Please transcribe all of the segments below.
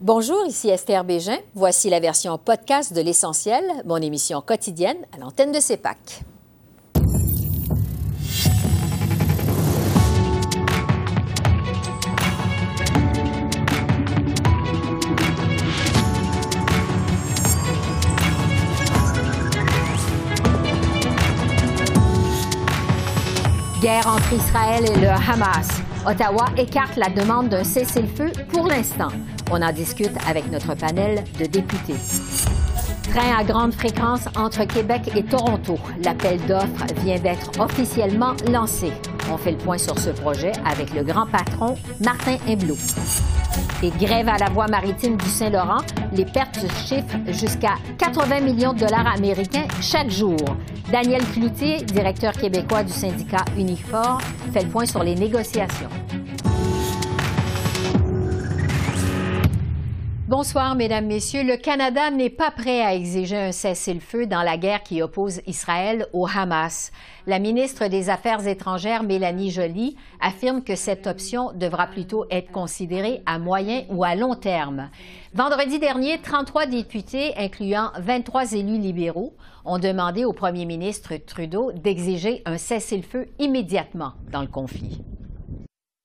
Bonjour, ici Esther Bégin. Voici la version podcast de L'Essentiel, mon émission quotidienne à l'antenne de CEPAC. Guerre entre Israël et le Hamas. Ottawa écarte la demande d'un cessez-le-feu pour l'instant. On en discute avec notre panel de députés. Train à grande fréquence entre Québec et Toronto. L'appel d'offres vient d'être officiellement lancé. On fait le point sur ce projet avec le grand patron Martin Himblot. Et grève à la voie maritime du Saint-Laurent, les pertes chiffrent jusqu'à 80 millions de dollars américains chaque jour. Daniel Cloutier, directeur québécois du syndicat Unifor, fait le point sur les négociations. Bonsoir, Mesdames, Messieurs. Le Canada n'est pas prêt à exiger un cessez-le-feu dans la guerre qui oppose Israël au Hamas. La ministre des Affaires étrangères, Mélanie Joly, affirme que cette option devra plutôt être considérée à moyen ou à long terme. Vendredi dernier, 33 députés, incluant 23 élus libéraux, ont demandé au premier ministre Trudeau d'exiger un cessez-le-feu immédiatement dans le conflit.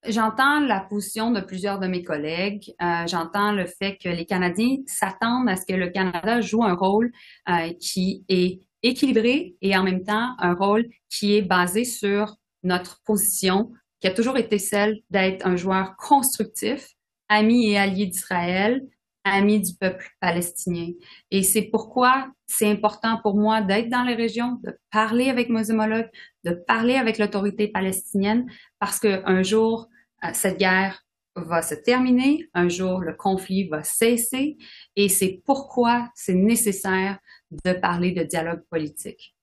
J'entends la position de plusieurs de mes collègues. Euh, J'entends le fait que les Canadiens s'attendent à ce que le Canada joue un rôle euh, qui est équilibré et en même temps un rôle qui est basé sur notre position, qui a toujours été celle d'être un joueur constructif, ami et allié d'Israël, ami du peuple palestinien. Et c'est pourquoi c'est important pour moi d'être dans les régions, de parler avec mes homologues, de parler avec l'autorité palestinienne, parce qu'un jour, cette guerre va se terminer, un jour le conflit va cesser et c'est pourquoi c'est nécessaire de parler de dialogue politique.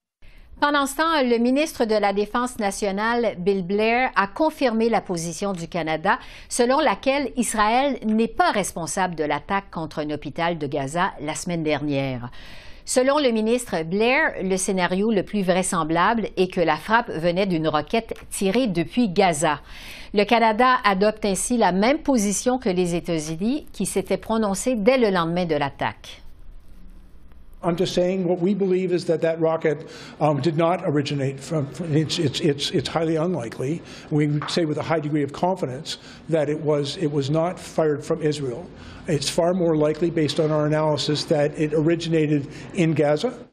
Pendant ce temps, le ministre de la Défense nationale, Bill Blair, a confirmé la position du Canada selon laquelle Israël n'est pas responsable de l'attaque contre un hôpital de Gaza la semaine dernière. Selon le ministre Blair, le scénario le plus vraisemblable est que la frappe venait d'une roquette tirée depuis Gaza. Le Canada adopte ainsi la même position que les États-Unis, qui s'étaient prononcés dès le lendemain de l'attaque. I'm just saying what we believe is that that rocket um, did not originate from, from it's, it's, it's, it's, highly unlikely. We say with a high degree of confidence that it was, it was not fired from Israel. It's far more likely, based on our analysis, that it originated in Gaza.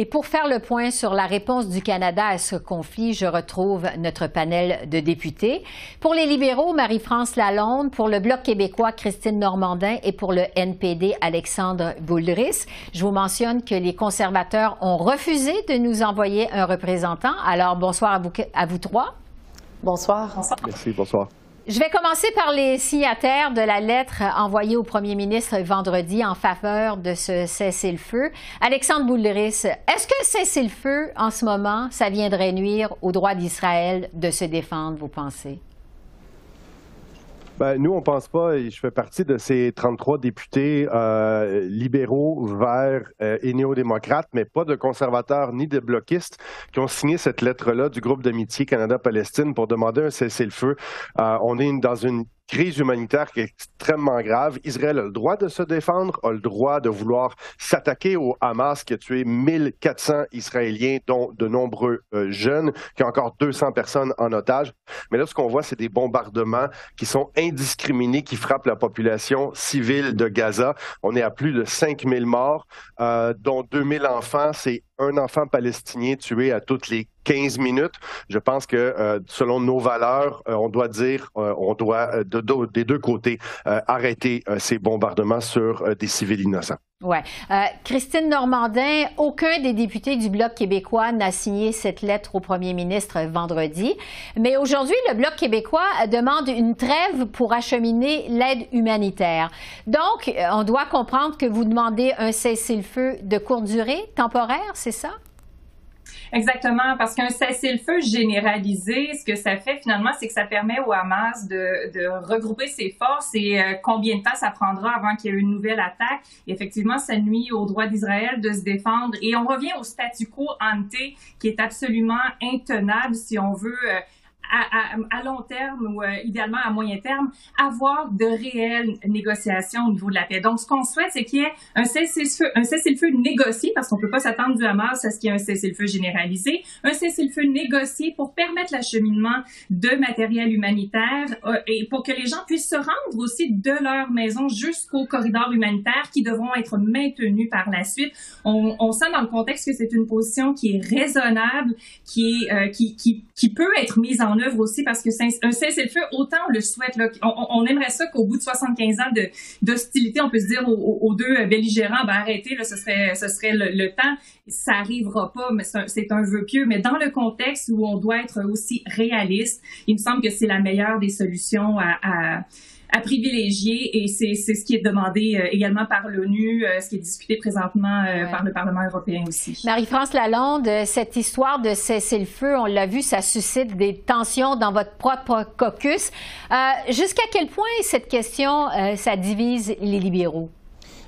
Et pour faire le point sur la réponse du Canada à ce conflit, je retrouve notre panel de députés. Pour les libéraux, Marie-France Lalonde, pour le Bloc québécois, Christine Normandin et pour le NPD, Alexandre Boulris. Je vous mentionne que les conservateurs ont refusé de nous envoyer un représentant. Alors, bonsoir à vous, à vous trois. Bonsoir. bonsoir. Merci, bonsoir. Je vais commencer par les signataires de la lettre envoyée au premier ministre vendredi en faveur de ce cessez-le-feu. Alexandre Boulris, est-ce que cessez-le-feu en ce moment, ça viendrait nuire au droit d'Israël de se défendre, vous pensez? Ben, nous, on pense pas, et je fais partie de ces 33 députés euh, libéraux, verts euh, et néo-démocrates, mais pas de conservateurs ni de bloquistes qui ont signé cette lettre-là du groupe d'amitié Canada-Palestine pour demander un cessez-le-feu. Euh, on est dans une crise humanitaire qui est extrêmement grave. Israël a le droit de se défendre, a le droit de vouloir s'attaquer au Hamas qui a tué 1400 Israéliens, dont de nombreux jeunes, qui a encore 200 personnes en otage. Mais là, ce qu'on voit, c'est des bombardements qui sont indiscriminés, qui frappent la population civile de Gaza. On est à plus de 5000 morts, euh, dont 2000 enfants. C'est un enfant palestinien tué à toutes les 15 minutes. Je pense que euh, selon nos valeurs, euh, on doit dire, euh, on doit de, de, des deux côtés arrêter ces bombardements sur des civils innocents. Ouais. Christine Normandin, aucun des députés du Bloc québécois n'a signé cette lettre au premier ministre vendredi. Mais aujourd'hui, le Bloc québécois demande une trêve pour acheminer l'aide humanitaire. Donc, on doit comprendre que vous demandez un cessez-le-feu de courte durée, temporaire, c'est ça? Exactement, parce qu'un cessez-le-feu généralisé, ce que ça fait finalement, c'est que ça permet au Hamas de, de regrouper ses forces et euh, combien de temps ça prendra avant qu'il y ait une nouvelle attaque. Effectivement, ça nuit au droit d'Israël de se défendre. Et on revient au statu quo ante qui est absolument intenable si on veut. Euh, à, long terme ou euh, idéalement à moyen terme, avoir de réelles négociations au niveau de la paix. Donc, ce qu'on souhaite, c'est qu'il y ait un cessez-le-feu, un cessez-le-feu négocié, parce qu'on peut pas s'attendre du Hamas à ce qu'il y ait un cessez-le-feu généralisé, un cessez-le-feu négocié pour permettre l'acheminement de matériel humanitaire euh, et pour que les gens puissent se rendre aussi de leur maison jusqu'au corridor humanitaire qui devront être maintenus par la suite. On, on sent dans le contexte que c'est une position qui est raisonnable, qui est euh, qui, qui peut être mise en œuvre aussi parce que un cessez-le-feu, autant on le souhaite. Là, on, aimerait ça qu'au bout de 75 ans d'hostilité, on puisse dire aux, deux belligérants, ben arrêtez, là, ce serait, ce serait le, temps. Ça arrivera pas, mais c'est un, vœu pieux. Mais dans le contexte où on doit être aussi réaliste, il me semble que c'est la meilleure des solutions à privilégier et c'est ce qui est demandé euh, également par l'ONU, euh, ce qui est discuté présentement euh, par le Parlement européen aussi. Marie-France Lalonde, cette histoire de cessez-le-feu, on l'a vu, ça suscite des tensions dans votre propre caucus. Jusqu'à quel point cette question, ça divise les libéraux?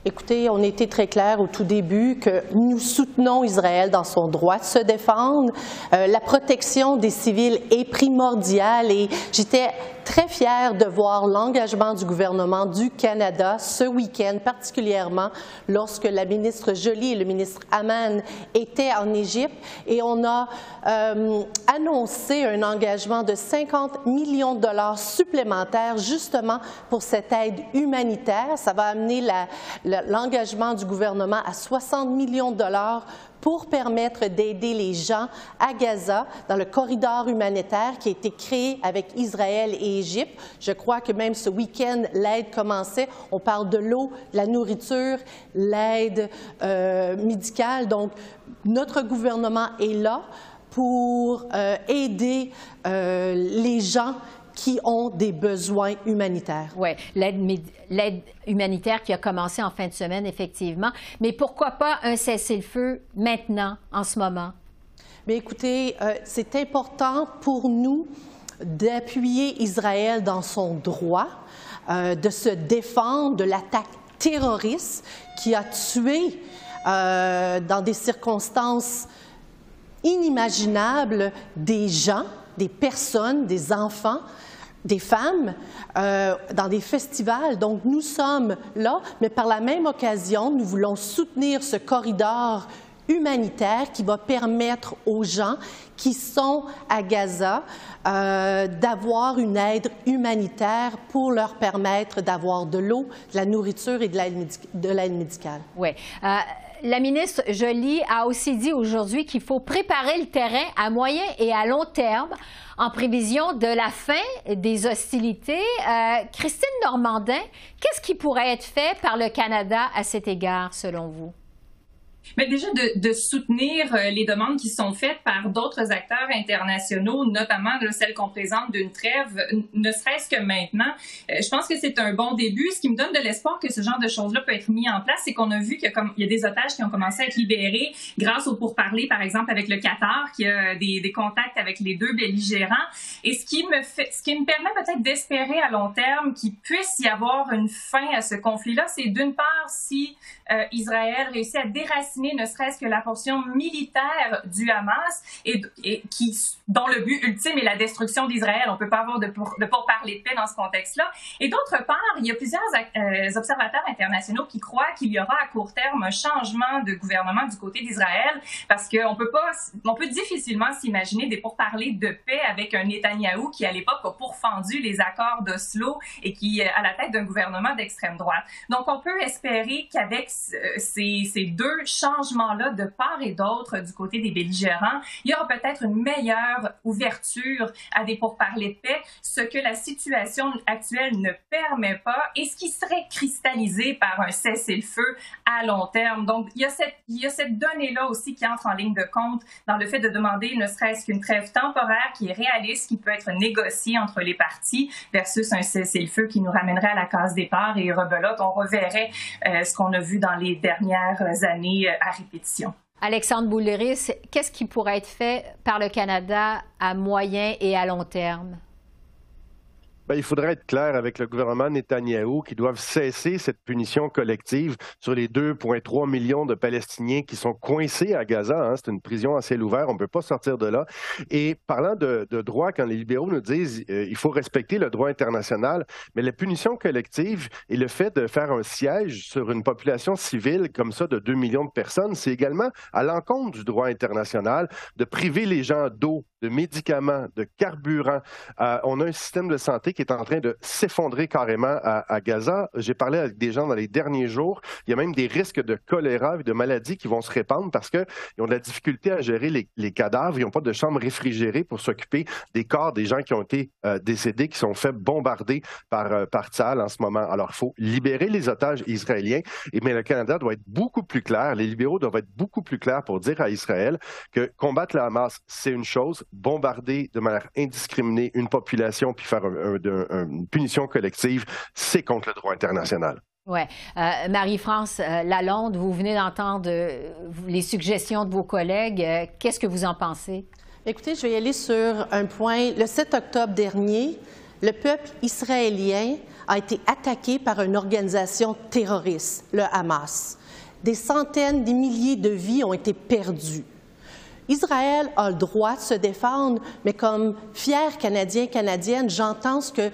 Écoutez, on était très clair au tout début que nous soutenons Israël dans son droit de se défendre. la protection des civils est primordiale et j'étais très fière de voir l'engagement du gouvernement du Canada ce week-end, particulièrement lorsque la ministre Joly et le ministre Aman étaient en Égypte et on a euh, annoncé un engagement de 50 millions de dollars supplémentaires justement pour cette aide humanitaire. Ça va amener l'engagement du gouvernement à 60 millions de dollars pour permettre d'aider les gens à Gaza dans le corridor humanitaire qui a été créé avec Israël et Égypte. Je crois que même ce week-end, l'aide commençait. On parle de l'eau, la nourriture, l'aide euh, médicale. Donc, notre gouvernement est là pour euh, aider euh, les gens qui ont des besoins humanitaires. Oui, l'aide humanitaire qui a commencé en fin de semaine, effectivement. Mais pourquoi pas un cessez-le-feu maintenant, en ce moment? Mais écoutez, euh, c'est important pour nous d'appuyer Israël dans son droit, euh, de se défendre de l'attaque terroriste qui a tué euh, dans des circonstances inimaginables des gens, des personnes, des enfants des femmes euh, dans des festivals. Donc, nous sommes là, mais par la même occasion, nous voulons soutenir ce corridor humanitaire qui va permettre aux gens qui sont à Gaza euh, d'avoir une aide humanitaire pour leur permettre d'avoir de l'eau, de la nourriture et de l'aide médicale. Oui. Euh, la ministre Joly a aussi dit aujourd'hui qu'il faut préparer le terrain à moyen et à long terme en prévision de la fin des hostilités. Euh, Christine Normandin, qu'est-ce qui pourrait être fait par le Canada à cet égard, selon vous? Mais déjà de, de, soutenir euh, les demandes qui sont faites par d'autres acteurs internationaux, notamment celles qu'on présente d'une trêve, ne serait-ce que maintenant. Euh, je pense que c'est un bon début. Ce qui me donne de l'espoir que ce genre de choses-là peut être mis en place, c'est qu'on a vu qu'il y, y, a des otages qui ont commencé à être libérés grâce au pourparlers, par exemple, avec le Qatar, qui a des, des contacts avec les deux belligérants. Et ce qui me fait, ce qui me permet peut-être d'espérer à long terme qu'il puisse y avoir une fin à ce conflit-là, c'est d'une part si euh, Israël réussit à déraciner ne serait-ce que la portion militaire du Hamas et, qui, dont le but ultime est la destruction d'Israël. On peut pas avoir de, pour, de pourparler de paix dans ce contexte-là. Et d'autre part, il y a plusieurs euh, observateurs internationaux qui croient qu'il y aura à court terme un changement de gouvernement du côté d'Israël parce qu'on peut pas, on peut difficilement s'imaginer des pourparlers de paix avec un Netanyahou qui à l'époque a pourfendu les accords d'Oslo et qui est à la tête d'un gouvernement d'extrême droite. Donc on peut espérer qu'avec ces, deux changements-là de part et d'autre du côté des belligérants, il y aura peut-être une meilleure ouverture à des pourparlers de paix, ce que la situation actuelle ne permet pas et ce qui serait cristallisé par un cessez-le-feu à long terme. Donc, il y a cette, cette donnée-là aussi qui entre en ligne de compte dans le fait de demander ne serait-ce qu'une trêve temporaire qui est réaliste, qui peut être négociée entre les parties versus un cessez-le-feu qui nous ramènerait à la case départ et rebelote. On reverrait euh, ce qu'on a vu dans les dernières années Alexandre Bouléris, qu'est-ce qui pourrait être fait par le Canada à moyen et à long terme? Ben, il faudrait être clair avec le gouvernement Netanyahou qui doivent cesser cette punition collective sur les 2,3 millions de Palestiniens qui sont coincés à Gaza. Hein. C'est une prison à ciel ouvert, on ne peut pas sortir de là. Et parlant de, droit, quand les libéraux nous disent euh, il faut respecter le droit international, mais la punition collective et le fait de faire un siège sur une population civile comme ça de 2 millions de personnes, c'est également à l'encontre du droit international de priver les gens d'eau, de médicaments, de carburant. Euh, on a un système de santé qui est en train de s'effondrer carrément à, Gaza. J'ai parlé avec des gens dans les derniers jours. Il y a même des risques de choléra et de maladies qui vont se répandre parce qu'ils ont de la difficulté à gérer les, cadavres. Ils n'ont pas de chambre réfrigérée pour s'occuper des corps des gens qui ont été euh, décédés, qui sont fait bombarder par, euh, en ce moment. Alors, il faut libérer les otages israéliens, et, mais le Canada doit être beaucoup plus clair, les libéraux doivent être beaucoup plus clairs pour dire à Israël que combattre la Hamas, c'est une chose, bombarder de manière indiscriminée une population puis faire une punition collective, c'est contre le droit international. Oui. Euh, Marie-France euh, Lalonde, vous venez d'entendre euh, les suggestions de vos collègues. Qu'est-ce que vous en pensez? Écoutez, je vais y aller sur un point. Le 7 octobre dernier, le peuple israélien a été attaqué par une organisation terroriste, le Hamas. Des centaines, des milliers de vies ont été perdues. Israël a le droit de se défendre, mais comme fier Canadien, Canadienne, j'entends ce que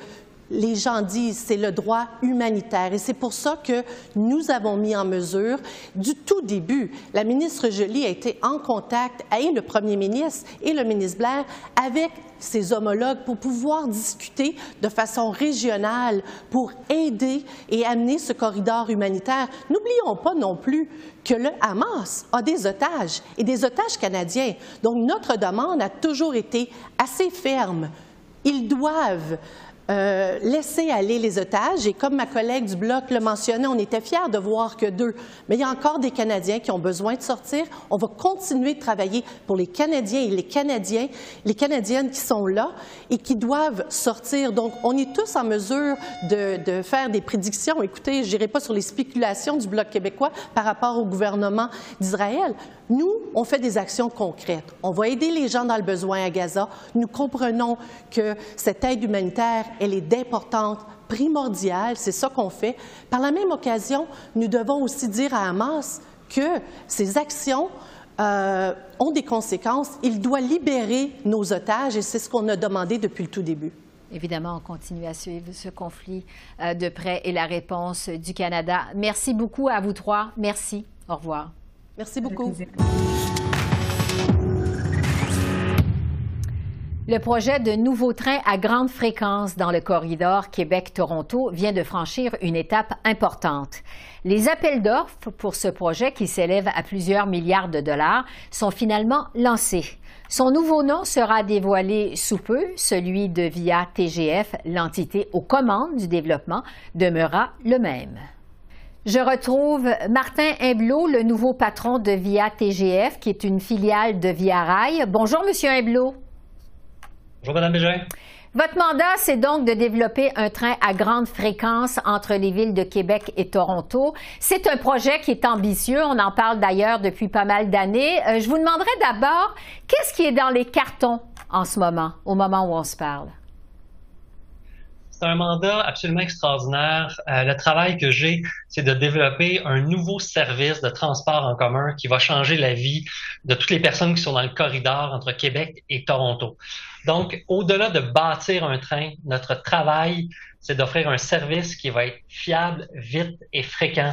les gens disent, c'est le droit humanitaire. Et c'est pour ça que nous avons mis en mesure, du tout début, la ministre Joly a été en contact avec le premier ministre et le ministre Blair avec ses homologues pour pouvoir discuter de façon régionale pour aider et amener ce corridor humanitaire. N'oublions pas non plus que le Hamas a des otages et des otages canadiens. Donc notre demande a toujours été assez ferme. Ils doivent euh, laisser aller les otages. Et comme ma collègue du Bloc le mentionnait, on était fiers de voir que deux. Mais il y a encore des Canadiens qui ont besoin de sortir. On va continuer de travailler pour les Canadiens et les Canadiens, les Canadiennes qui sont là et qui doivent sortir. Donc, on est tous en mesure de, de faire des prédictions. Écoutez, je n'irai pas sur les spéculations du Bloc québécois par rapport au gouvernement d'Israël. Nous, on fait des actions concrètes. On va aider les gens dans le besoin à Gaza. Nous comprenons que cette aide humanitaire, elle est d'importance primordiale. C'est ça qu'on fait. Par la même occasion, nous devons aussi dire à Hamas que ces actions euh, ont des conséquences. Il doit libérer nos otages et c'est ce qu'on a demandé depuis le tout début. Évidemment, on continue à suivre ce conflit euh, de près et la réponse du Canada. Merci beaucoup à vous trois. Merci. Au revoir. Merci beaucoup. Le projet de nouveau train à grande fréquence dans le corridor Québec-Toronto vient de franchir une étape importante. Les appels d'offres pour ce projet, qui s'élève à plusieurs milliards de dollars, sont finalement lancés. Son nouveau nom sera dévoilé sous peu, celui de VIA TGF, l'entité aux commandes du développement, demeurera le même. Je retrouve Martin Imblot, le nouveau patron de Via TGF, qui est une filiale de Via Rail. Bonjour, Monsieur Imblot. Bonjour, Mme Bégin. Votre mandat, c'est donc de développer un train à grande fréquence entre les villes de Québec et Toronto. C'est un projet qui est ambitieux. On en parle d'ailleurs depuis pas mal d'années. Euh, je vous demanderai d'abord, qu'est-ce qui est dans les cartons en ce moment, au moment où on se parle? C'est un mandat absolument extraordinaire. Euh, le travail que j'ai, c'est de développer un nouveau service de transport en commun qui va changer la vie de toutes les personnes qui sont dans le corridor entre Québec et Toronto. Donc, au-delà de bâtir un train, notre travail, c'est d'offrir un service qui va être fiable, vite et fréquent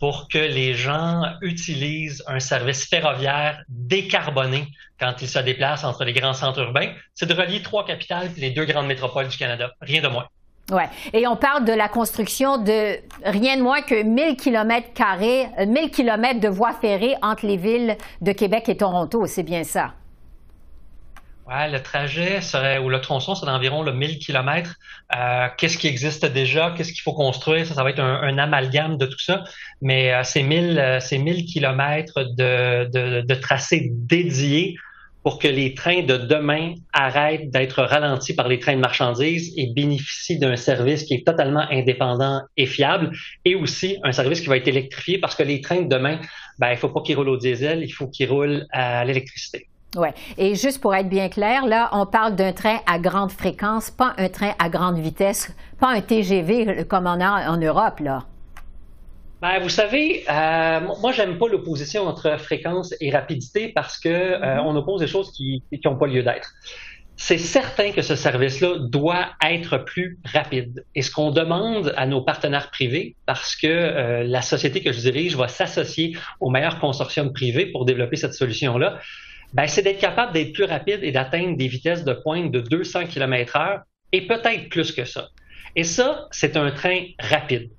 pour que les gens utilisent un service ferroviaire décarboné quand ils se déplacent entre les grands centres urbains. C'est de relier trois capitales et les deux grandes métropoles du Canada, rien de moins. Ouais. Et on parle de la construction de rien de moins que 1000 km carrés, 1000 km de voies ferrées entre les villes de Québec et Toronto. C'est bien ça. Ouais, le trajet serait, ou le tronçon serait d'environ le 1000 km. Euh, qu'est-ce qui existe déjà? Qu'est-ce qu'il faut construire? Ça, ça va être un, amalgame de tout ça. Mais euh, ces 1000, euh, ces 1000 km de, de, de tracés dédiés pour que les trains de demain arrêtent d'être ralentis par les trains de marchandises et bénéficient d'un service qui est totalement indépendant et fiable, et aussi un service qui va être électrifié parce que les trains de demain, ben, il faut pas qu'ils roulent au diesel, il faut qu'ils roulent à l'électricité. Oui. Et juste pour être bien clair, là, on parle d'un train à grande fréquence, pas un train à grande vitesse, pas un TGV comme on a en Europe, là. Ben, vous savez, euh, moi, j'aime pas l'opposition entre fréquence et rapidité parce que euh, mm-hmm. on oppose des choses qui n'ont pas lieu d'être. C'est certain que ce service-là doit être plus rapide. Et ce qu'on demande à nos partenaires privés, parce que euh, la société que je dirige va s'associer au meilleur consortium privé pour développer cette solution-là, ben, c'est d'être capable d'être plus rapide et d'atteindre des vitesses de pointe de 200 km heure et peut-être plus que ça. Et ça, c'est un train rapide.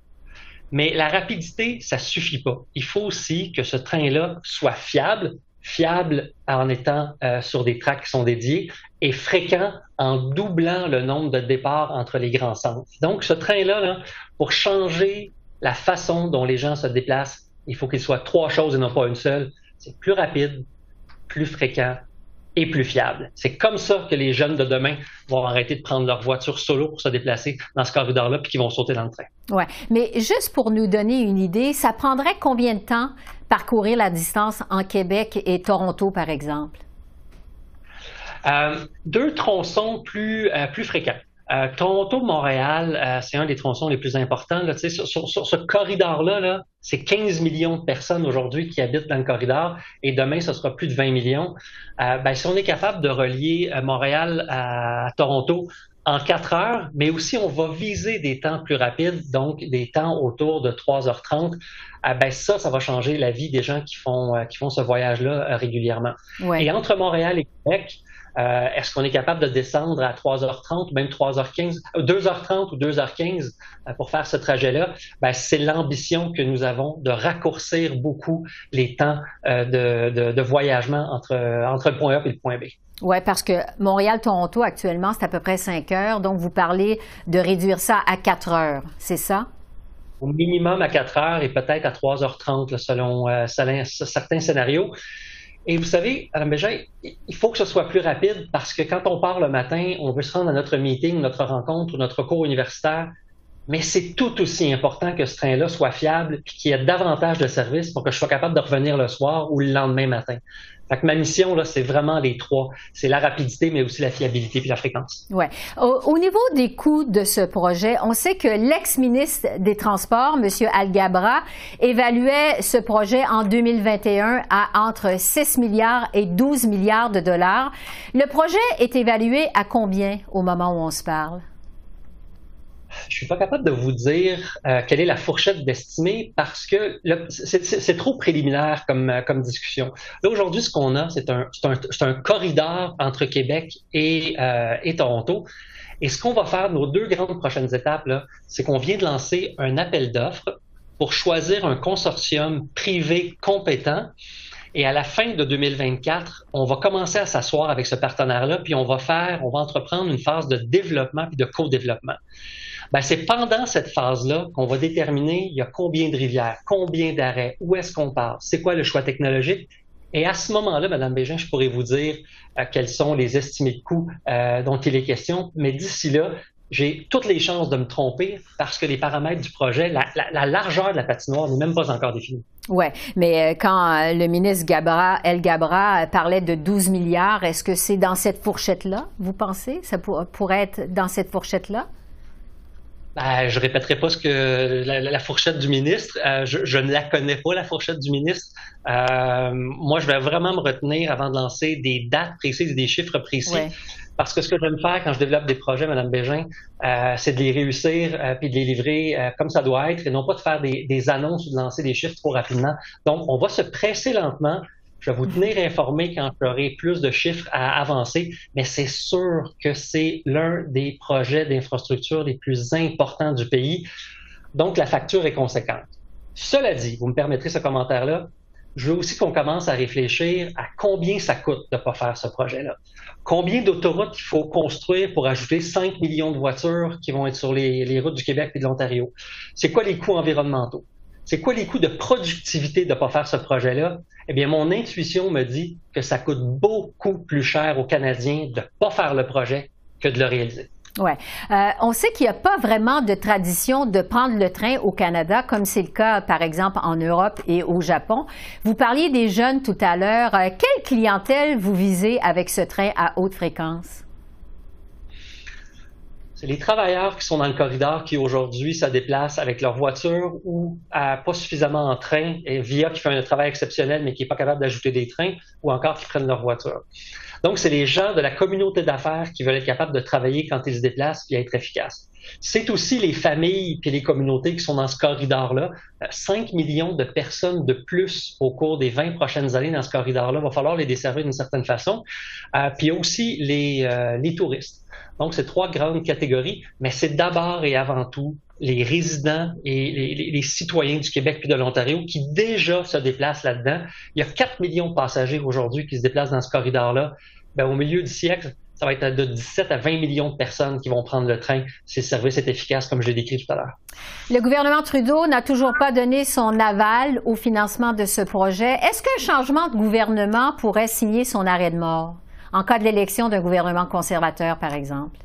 Mais la rapidité, ça suffit pas. Il faut aussi que ce train-là soit fiable, fiable en étant euh, sur des tracks qui sont dédiés et fréquent en doublant le nombre de départs entre les grands centres. Donc, ce train-là, là, pour changer la façon dont les gens se déplacent, il faut qu'il soit trois choses et non pas une seule. C'est plus rapide, plus fréquent et plus fiable. C'est comme ça que les jeunes de demain vont arrêter de prendre leur voiture solo pour se déplacer dans ce corridor-là puis qu'ils vont sauter dans le train. Ouais, mais juste pour nous donner une idée, ça prendrait combien de temps parcourir la distance en Québec et Toronto, par exemple? Euh, deux tronçons plus, euh, plus fréquents. Euh, Toronto-Montréal, euh, c'est un des tronçons les plus importants. Là, sur, sur, sur, ce corridor-là, -là, c'est 15 millions de personnes aujourd'hui qui habitent dans le corridor et demain, ce sera plus de 20 millions. Euh, ben, si on est capable de relier Montréal à, Toronto en 4 heures, mais aussi on va viser des temps plus rapides, donc des temps autour de 3h30, ben ça, ça va changer la vie des gens qui font, qui font ce voyage-là régulièrement. Et entre Montréal et Québec, euh, est-ce qu'on est capable de descendre à 3h30 ou même 3h15, 2h30 euh, ou 2h15 euh, pour faire ce trajet-là? Ben, c'est l'ambition que nous avons de raccourcir beaucoup les temps de, de, voyagement entre, entre le point A et le point B. Oui, parce que Montréal-Toronto, actuellement, c'est à peu près 5 heures. Donc, vous parlez de réduire ça à 4 heures, c'est ça? Au minimum à 4 heures et peut-être à 3h30, selon certains scénarios. Et vous savez, Bégin, il faut que ce soit plus rapide parce que quand on part le matin, on veut se rendre à notre meeting, notre rencontre ou notre cours universitaire, mais c'est tout aussi important que ce train-là soit fiable et qu'il y ait davantage de services pour que je sois capable de revenir le soir ou le lendemain matin. Fait ma mission, là, c'est vraiment les trois. C'est la rapidité, mais aussi la fiabilité puis la fréquence. Ouais. Au, niveau des coûts de ce projet, on sait que l'ex-ministre des Transports, M. Algabra, évaluait ce projet en 2021 à entre 6 milliards et 12 milliards de dollars. Le projet est évalué à combien au moment où on se parle? Je suis pas capable de vous dire euh, quelle est la fourchette d'estimé parce que c'est trop préliminaire comme, euh, comme discussion. Là, aujourd'hui, ce qu'on a, c'est un, un, un, corridor entre Québec et, euh, et Toronto. Et ce qu'on va faire, nos deux grandes prochaines étapes, c'est qu'on vient de lancer un appel d'offres pour choisir un consortium privé compétent. Et à la fin de 2024, on va commencer à s'asseoir avec ce partenaire-là, puis on va faire, on va entreprendre une phase de développement puis de co-développement. Ben, c'est pendant cette phase-là qu'on va déterminer il y a combien de rivières, combien d'arrêts, où est-ce qu'on part, c'est quoi le choix technologique. Et à ce moment-là, Madame Bégin, je pourrais vous dire euh, quels sont les estimés de coûts euh, dont il est question. Mais d'ici là, j'ai toutes les chances de me tromper parce que les paramètres du projet, la, largeur de la patinoire n'est même pas encore définie. Oui, mais euh, quand le ministre Gabra, El Gabra parlait de 12 milliards, est-ce que c'est dans cette fourchette-là, vous pensez? Ça pourrait être dans cette fourchette-là? Ben, je répéterai pas ce que la, fourchette du ministre. Euh, je, ne la connais pas, la fourchette du ministre. Euh, moi, je vais vraiment me retenir avant de lancer des dates précises et des chiffres précis. Parce que ce que j'aime faire quand je développe des projets, Madame Bégin, euh, c'est de les réussir puis de les livrer comme ça doit être et non pas de faire des, des annonces ou de lancer des chiffres trop rapidement. Donc, on va se presser lentement je vais vous tenir informé quand j'aurai plus de chiffres à avancer, mais c'est sûr que c'est l'un des projets d'infrastructure les plus importants du pays. Donc, la facture est conséquente. Cela dit, vous me permettrez ce commentaire-là, je veux aussi qu'on commence à réfléchir à combien ça coûte de ne pas faire ce projet-là. Combien d'autoroutes il faut construire pour ajouter 5 millions de voitures qui vont être sur les, les routes du Québec et de l'Ontario? C'est quoi les coûts environnementaux? C'est quoi les coûts de productivité de ne pas faire ce projet-là? Eh bien, mon intuition me dit que ça coûte beaucoup plus cher aux Canadiens de ne pas faire le projet que de le réaliser. Ouais. Euh, on sait qu'il n'y a pas vraiment de tradition de prendre le train au Canada, comme c'est le cas, par exemple, en Europe et au Japon. Vous parliez des jeunes tout à l'heure. Euh, quelle clientèle vous visez avec ce train à haute fréquence? Les travailleurs qui sont dans le corridor qui aujourd'hui se déplacent avec leur voiture ou pas suffisamment en train et via qui fait un travail exceptionnel mais qui n'est pas capable d'ajouter des trains ou encore qui prennent leur voiture. Donc, c'est les gens de la communauté d'affaires qui veulent être capables de travailler quand ils se déplacent et être efficaces. C'est aussi les familles et les communautés qui sont dans ce corridor-là. 5 euh, millions de personnes de plus au cours des 20 prochaines années dans ce corridor-là. Il va falloir les desservir d'une certaine façon. Euh, puis aussi les, euh, les touristes. Donc, c'est trois grandes catégories, mais c'est d'abord et avant tout les résidents et les, citoyens du Québec puis de l'Ontario qui déjà se déplacent là-dedans. Il y a 4 millions de passagers aujourd'hui qui se déplacent dans ce corridor-là. Ben, au milieu du siècle, ça va être de 17 à 20 millions de personnes qui vont prendre le train si le service est efficace, comme je l'ai décrit tout à l'heure. Le gouvernement Trudeau n'a toujours pas donné son aval au financement de ce projet. Est-ce qu'un changement de gouvernement pourrait signer son arrêt de mort? En cas de l'élection d'un gouvernement conservateur, par exemple?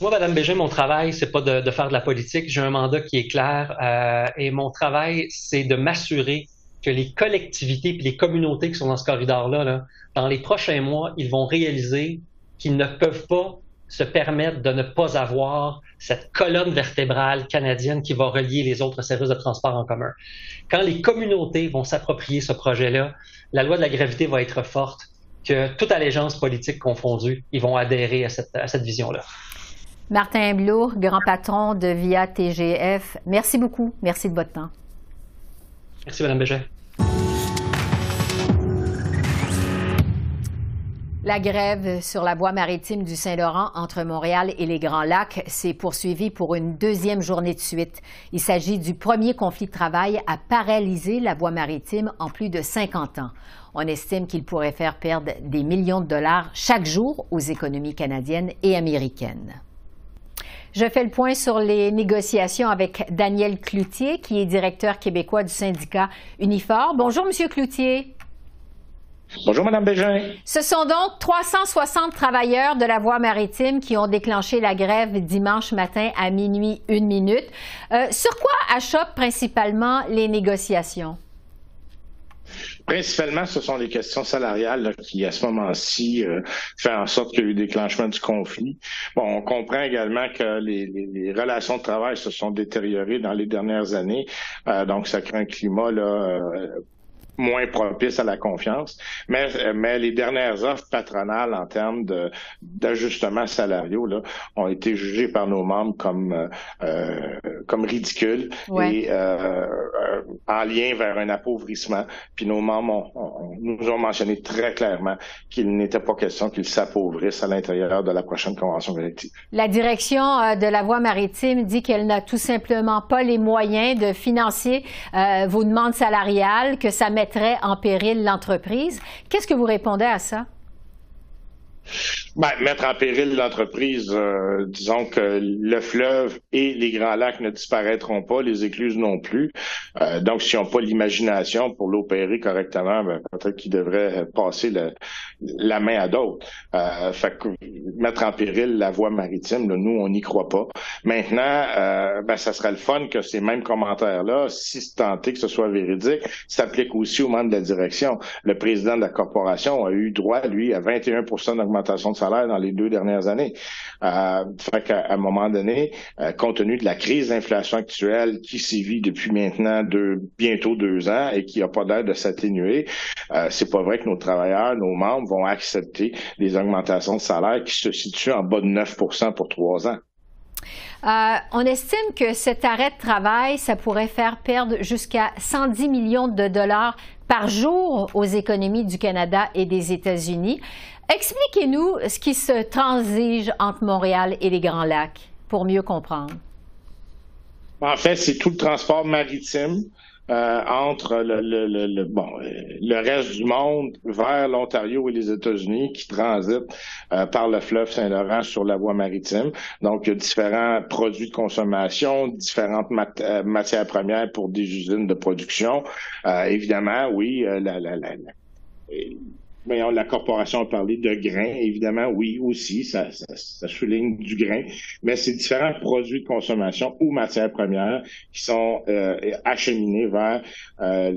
Moi, Madame Bégin, mon travail, c'est pas de, faire de la politique. J'ai un mandat qui est clair euh, et mon travail, c'est de m'assurer que les collectivités et les communautés qui sont dans ce corridor-là, dans les prochains mois, ils vont réaliser qu'ils ne peuvent pas se permettre de ne pas avoir cette colonne vertébrale canadienne qui va relier les autres services de transport en commun. Quand les communautés vont s'approprier ce projet-là, la loi de la gravité va être forte, que toute allégeance politique confondue, ils vont adhérer à cette, à cette vision-là. Martin Blour, grand patron de VIA TGF, merci beaucoup. Merci de votre temps. Merci, Mme Bégin. La grève sur la voie maritime du Saint-Laurent entre Montréal et les Grands Lacs s'est poursuivie pour une deuxième journée de suite. Il s'agit du premier conflit de travail à paralyser la voie maritime en plus de 50 ans. On estime qu'il pourrait faire perdre des millions de dollars chaque jour aux économies canadiennes et américaines. Je fais le point sur les négociations avec Daniel Cloutier, qui est directeur québécois du syndicat Unifor. Bonjour, Monsieur Cloutier. Bonjour, Mme Bégin. Ce sont donc 360 travailleurs de la voie maritime qui ont déclenché la grève dimanche matin à minuit une minute. Euh, sur quoi achoppent principalement les négociations? Principalement, ce sont les questions salariales qui, à ce moment-ci, euh, fait en sorte qu'il y a eu déclenchement du conflit. Bon, on comprend également que les, relations de travail se sont détériorées dans les dernières années, euh, donc ça crée un climat là, moins propice à la confiance. Mais, mais les dernières offres patronales en termes d'ajustements salariaux là, ont été jugées par nos membres comme, euh, comme ridicules et euh, en lien vers un appauvrissement. Puis nos membres nous ont mentionné très clairement qu'il n'était pas question qu'ils s'appauvrissent à l'intérieur de la prochaine convention collective. La direction euh, de la voie maritime dit qu'elle n'a tout simplement pas les moyens de financer euh, vos demandes salariales, que ça met mettrait en péril l'entreprise. Qu'est-ce que vous répondez à ça? Ben, mettre en péril l'entreprise, euh, disons que le fleuve et les grands lacs ne disparaîtront pas, les écluses non plus. Euh, donc, s'ils n'ont pas l'imagination pour l'opérer correctement, ben, peut-être qu'ils devraient passer la main à d'autres. Euh, fait que mettre en péril la voie maritime, nous, on n'y croit pas. Maintenant, euh, ben, ça serait le fun que ces mêmes commentaires-là, si tenté que ce soit véridique, s'appliquent aussi aux membres de la direction. Le président de la corporation a eu droit, lui, à 21% d'augmentation de dans les deux dernières années. Euh, qu'à un moment donné, euh, compte tenu de la crise d'inflation actuelle qui sévit depuis maintenant bientôt deux ans et qui n'a pas l'air de s'atténuer, euh, c'est pas vrai que nos travailleurs, nos membres vont accepter des augmentations de salaire qui se situent en bas de 9% pour trois ans. Euh, on estime que cet arrêt de travail, ça pourrait faire perdre jusqu'à 110 millions de dollars par jour aux économies du Canada et des États-Unis. Expliquez-nous ce qui se transige entre Montréal et les Grands Lacs pour mieux comprendre. En fait, c'est tout le transport maritime euh, entre le, bon, le reste du monde vers l'Ontario et les États-Unis qui transitent euh, par le fleuve Saint-Laurent sur la voie maritime. Donc, il y a différents produits de consommation, différentes euh, matières premières pour des usines de production. évidemment, oui, la, la, la mais la corporation a parlé de grains, évidemment, oui, aussi, ça, ça, souligne du grain, mais c'est différents produits de consommation ou matières premières qui sont euh, acheminés vers euh,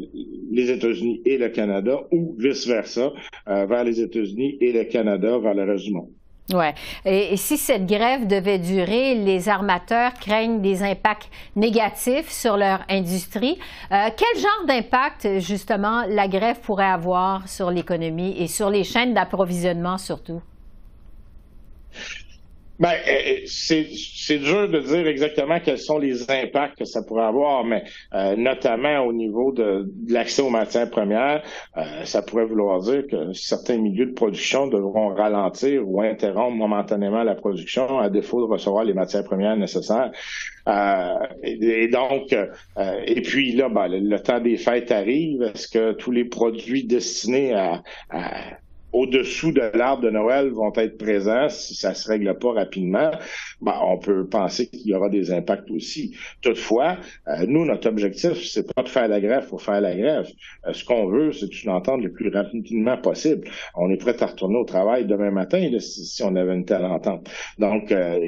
les États-Unis et le Canada, ou vice-versa, euh, vers les États-Unis et le Canada vers le reste du monde. Ouais. Et, si cette grève devait durer, les armateurs craignent des impacts négatifs sur leur industrie. Euh, quel genre d'impact, justement, la grève pourrait avoir sur l'économie et sur les chaînes d'approvisionnement surtout? Ben, euh, euh, c'est dur de dire exactement quels sont les impacts que ça pourrait avoir, mais euh, notamment au niveau de, l'accès aux matières premières, ça pourrait vouloir dire que certains milieux de production devront ralentir ou interrompre momentanément la production à défaut de recevoir les matières premières nécessaires. Et, donc, et puis là, ben, le, temps des fêtes arrive. Est-ce que tous les produits destinés à au-dessous de l'arbre de Noël vont être présents si ça se règle pas rapidement, ben, on peut penser qu'il y aura des impacts aussi. Toutefois, euh, nous, notre objectif, c'est pas de faire la grève pour faire la grève. Euh, ce qu'on veut, c'est une entente le plus rapidement possible. On est prêt à retourner au travail demain matin si, on avait une telle entente. Donc, euh,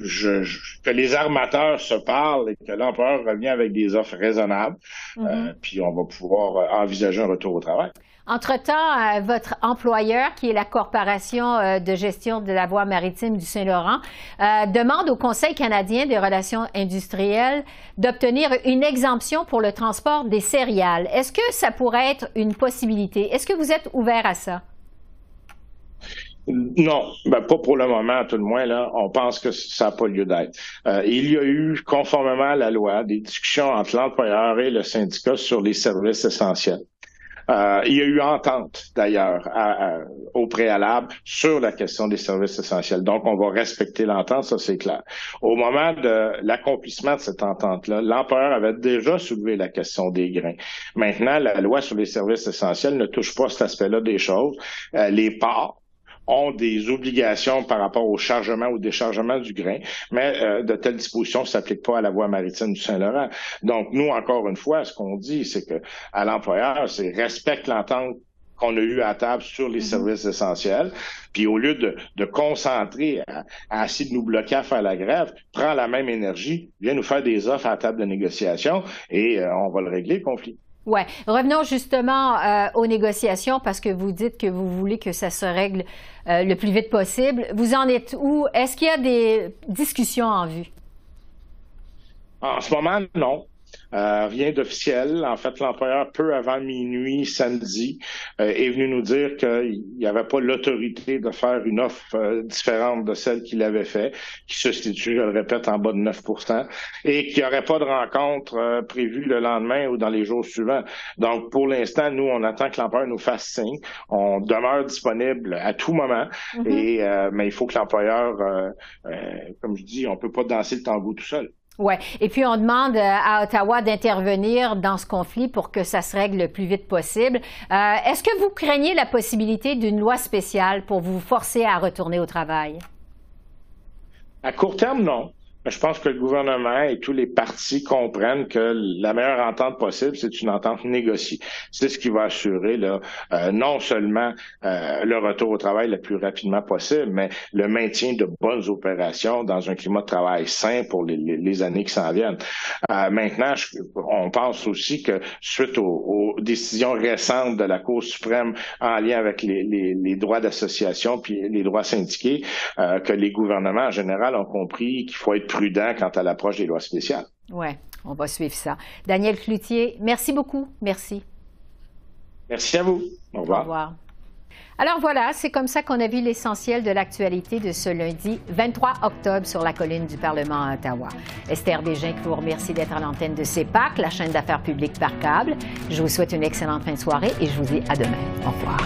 je, que les armateurs se parlent et que l'empereur revient avec des offres raisonnables, mm-hmm. puis on va pouvoir envisager un retour au travail. Entre-temps, euh, votre employeur, qui est la Corporation euh, de gestion de la voie maritime du Saint-Laurent, euh, demande au Conseil canadien des relations industrielles d'obtenir une exemption pour le transport des céréales. Est-ce que ça pourrait être une possibilité? Est-ce que vous êtes ouvert à ça? Non, ben pas pour le moment, tout le moins. On pense que ça n'a pas lieu d'être. il y a eu, conformément à la loi, des discussions entre l'employeur et le syndicat sur les services essentiels. Euh, il y a eu entente, d'ailleurs, au préalable sur la question des services essentiels. Donc, on va respecter l'entente, ça c'est clair. Au moment de l'accomplissement de cette entente-là, l'employeur avait déjà soulevé la question des grains. Maintenant, la loi sur les services essentiels ne touche pas cet aspect-là des choses. Euh, les parts ont des obligations par rapport au chargement ou déchargement du grain, mais euh, de telles dispositions ne s'appliquent pas à la voie maritime du Saint-Laurent. Donc, nous, encore une fois, ce qu'on dit, c'est que à l'employeur, c'est respecte l'entente qu'on a eu à table sur les mm-hmm. services essentiels. Puis au lieu de, concentrer à, essayer de nous bloquer à faire la grève, prends la même énergie, viens nous faire des offres à la table de négociation et euh, on va le régler, le conflit. Ouais. Revenons justement euh, aux négociations parce que vous dites que vous voulez que ça se règle euh, le plus vite possible. Vous en êtes où? Est-ce qu'il y a des discussions en vue? En ce moment, non. Euh, rien d'officiel. En fait, l'employeur, peu avant minuit samedi, euh, est venu nous dire qu'il n'y avait pas l'autorité de faire une offre euh, différente de celle qu'il avait fait, qui se situe, je le répète, en bas de 9% et qu'il n'y aurait pas de rencontre prévue le lendemain ou dans les jours suivants. Donc, pour l'instant, nous, on attend que l'employeur nous fasse signe. On demeure disponible à tout moment, mm-hmm. et mais il faut que l'employeur, comme je dis, on peut pas danser le tango tout seul. Oui. Et puis, on demande euh, à Ottawa d'intervenir dans ce conflit pour que ça se règle le plus vite possible. Euh, est-ce que vous craignez la possibilité d'une loi spéciale pour vous forcer à retourner au travail? À court terme, non. Je pense que le gouvernement et tous les partis comprennent que la meilleure entente possible, c'est une entente négociée. C'est ce qui va assurer là, euh, non seulement euh, le retour au travail le plus rapidement possible, mais le maintien de bonnes opérations dans un climat de travail sain pour les, années qui s'en viennent. Euh, maintenant, on pense aussi que suite aux, décisions récentes de la Cour suprême en lien avec les, les droits d'association puis les droits syndiqués, que les gouvernements en général ont compris qu'il faut être prudent quant à l'approche des lois spéciales. Oui, on va suivre ça. Daniel Cloutier, merci beaucoup. Merci. Merci à vous. Au revoir. Au revoir. Alors voilà, c'est comme ça qu'on a vu l'essentiel de l'actualité de ce lundi 23 octobre sur la colline du Parlement à Ottawa. Esther Bégin qui vous remercie d'être à l'antenne de CEPAC, la chaîne d'affaires publiques par câble. Je vous souhaite une excellente fin de soirée et je vous dis à demain. Au revoir.